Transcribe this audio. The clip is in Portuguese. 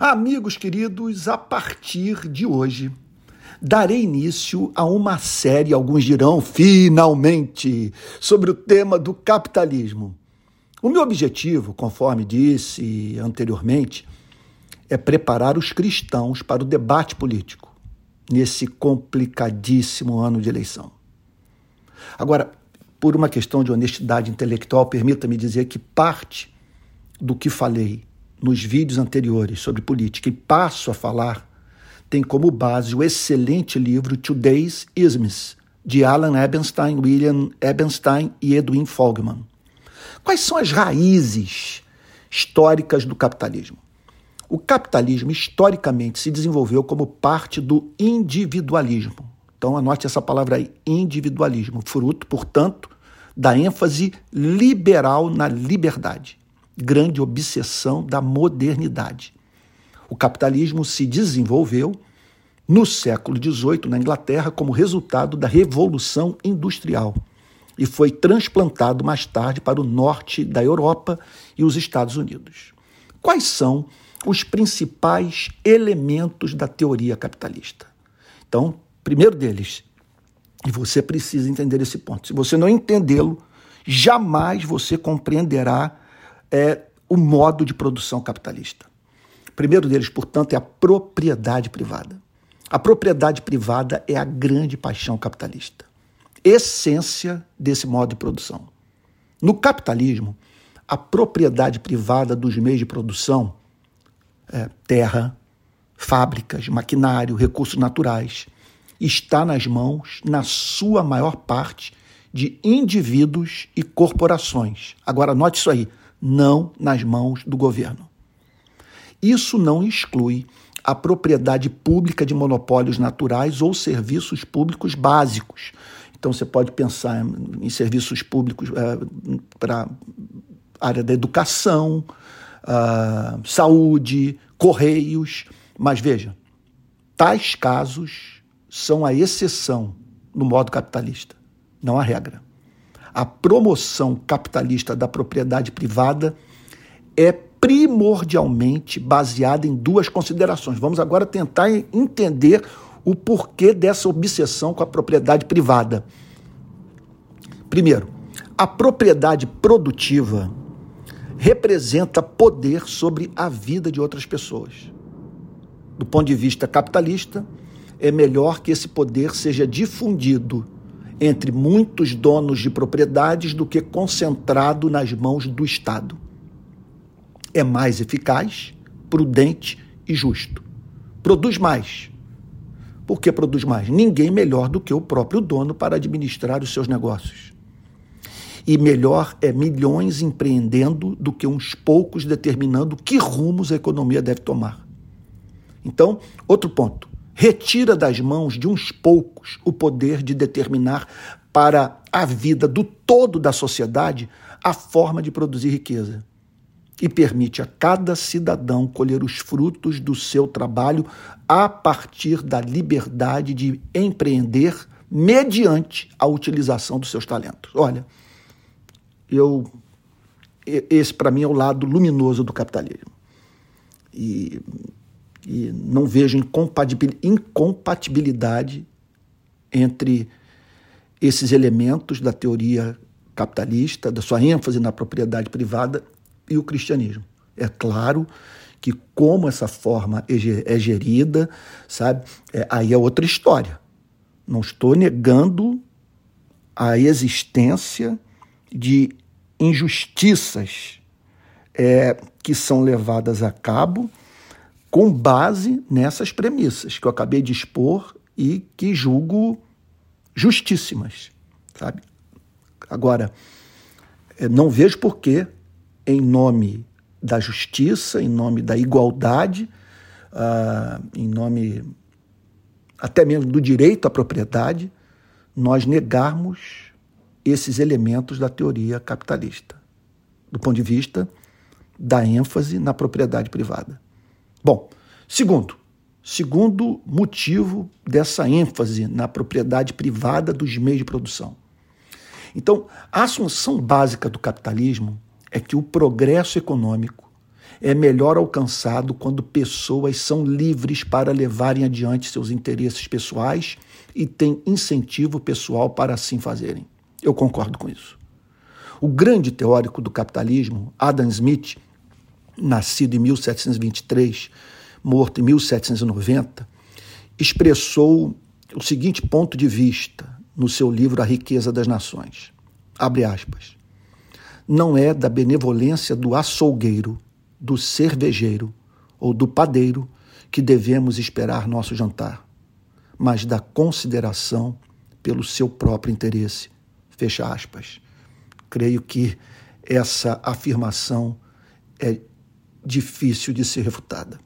Amigos queridos, a partir de hoje darei início a uma série, alguns dirão finalmente, sobre o tema do capitalismo. O meu objetivo, conforme disse anteriormente, é preparar os cristãos para o debate político nesse complicadíssimo ano de eleição. Agora, por uma questão de honestidade intelectual, permita-me dizer que parte do que falei nos vídeos anteriores sobre política e passo a falar tem como base o excelente livro Today's Isms, de Alan Ebenstein, William Ebenstein e Edwin Fogman. Quais são as raízes históricas do capitalismo? O capitalismo historicamente se desenvolveu como parte do individualismo. Então anote essa palavra aí, individualismo, fruto, portanto, da ênfase liberal na liberdade grande obsessão da modernidade. O capitalismo se desenvolveu no século XVIII na Inglaterra como resultado da Revolução Industrial e foi transplantado mais tarde para o norte da Europa e os Estados Unidos. Quais são os principais elementos da teoria capitalista? Então, primeiro deles, e você precisa entender esse ponto. Se você não entendê-lo, jamais você compreenderá é o modo de produção capitalista. O primeiro deles, portanto, é a propriedade privada. A propriedade privada é a grande paixão capitalista, essência desse modo de produção. No capitalismo, a propriedade privada dos meios de produção, é, terra, fábricas, maquinário, recursos naturais, está nas mãos, na sua maior parte, de indivíduos e corporações. Agora, note isso aí não nas mãos do governo. Isso não exclui a propriedade pública de monopólios naturais ou serviços públicos básicos. Então você pode pensar em serviços públicos é, para a área da educação, uh, saúde, correios. Mas veja, tais casos são a exceção no modo capitalista, não a regra a promoção capitalista da propriedade privada é primordialmente baseada em duas considerações. Vamos agora tentar entender o porquê dessa obsessão com a propriedade privada. Primeiro, a propriedade produtiva representa poder sobre a vida de outras pessoas. Do ponto de vista capitalista, é melhor que esse poder seja difundido entre muitos donos de propriedades do que concentrado nas mãos do Estado. É mais eficaz, prudente e justo. Produz mais. Por que produz mais? Ninguém melhor do que o próprio dono para administrar os seus negócios. E melhor é milhões empreendendo do que uns poucos determinando que rumos a economia deve tomar. Então, outro ponto retira das mãos de uns poucos o poder de determinar para a vida do todo da sociedade a forma de produzir riqueza e permite a cada cidadão colher os frutos do seu trabalho a partir da liberdade de empreender mediante a utilização dos seus talentos. Olha, eu esse para mim é o lado luminoso do capitalismo. E e não vejo incompatibilidade entre esses elementos da teoria capitalista, da sua ênfase na propriedade privada e o cristianismo. É claro que como essa forma é gerida, sabe, é, aí é outra história. Não estou negando a existência de injustiças é, que são levadas a cabo com base nessas premissas que eu acabei de expor e que julgo justíssimas, sabe? Agora, eh, não vejo por que, em nome da justiça, em nome da igualdade, uh, em nome até mesmo do direito à propriedade, nós negarmos esses elementos da teoria capitalista, do ponto de vista da ênfase na propriedade privada. Bom, segundo, segundo motivo dessa ênfase na propriedade privada dos meios de produção. Então, a assunção básica do capitalismo é que o progresso econômico é melhor alcançado quando pessoas são livres para levarem adiante seus interesses pessoais e têm incentivo pessoal para assim fazerem. Eu concordo com isso. O grande teórico do capitalismo, Adam Smith, nascido em 1723, morto em 1790, expressou o seguinte ponto de vista no seu livro A Riqueza das Nações. Abre aspas. Não é da benevolência do açougueiro, do cervejeiro ou do padeiro que devemos esperar nosso jantar, mas da consideração pelo seu próprio interesse. Fecha aspas. Creio que essa afirmação é difícil de ser refutada.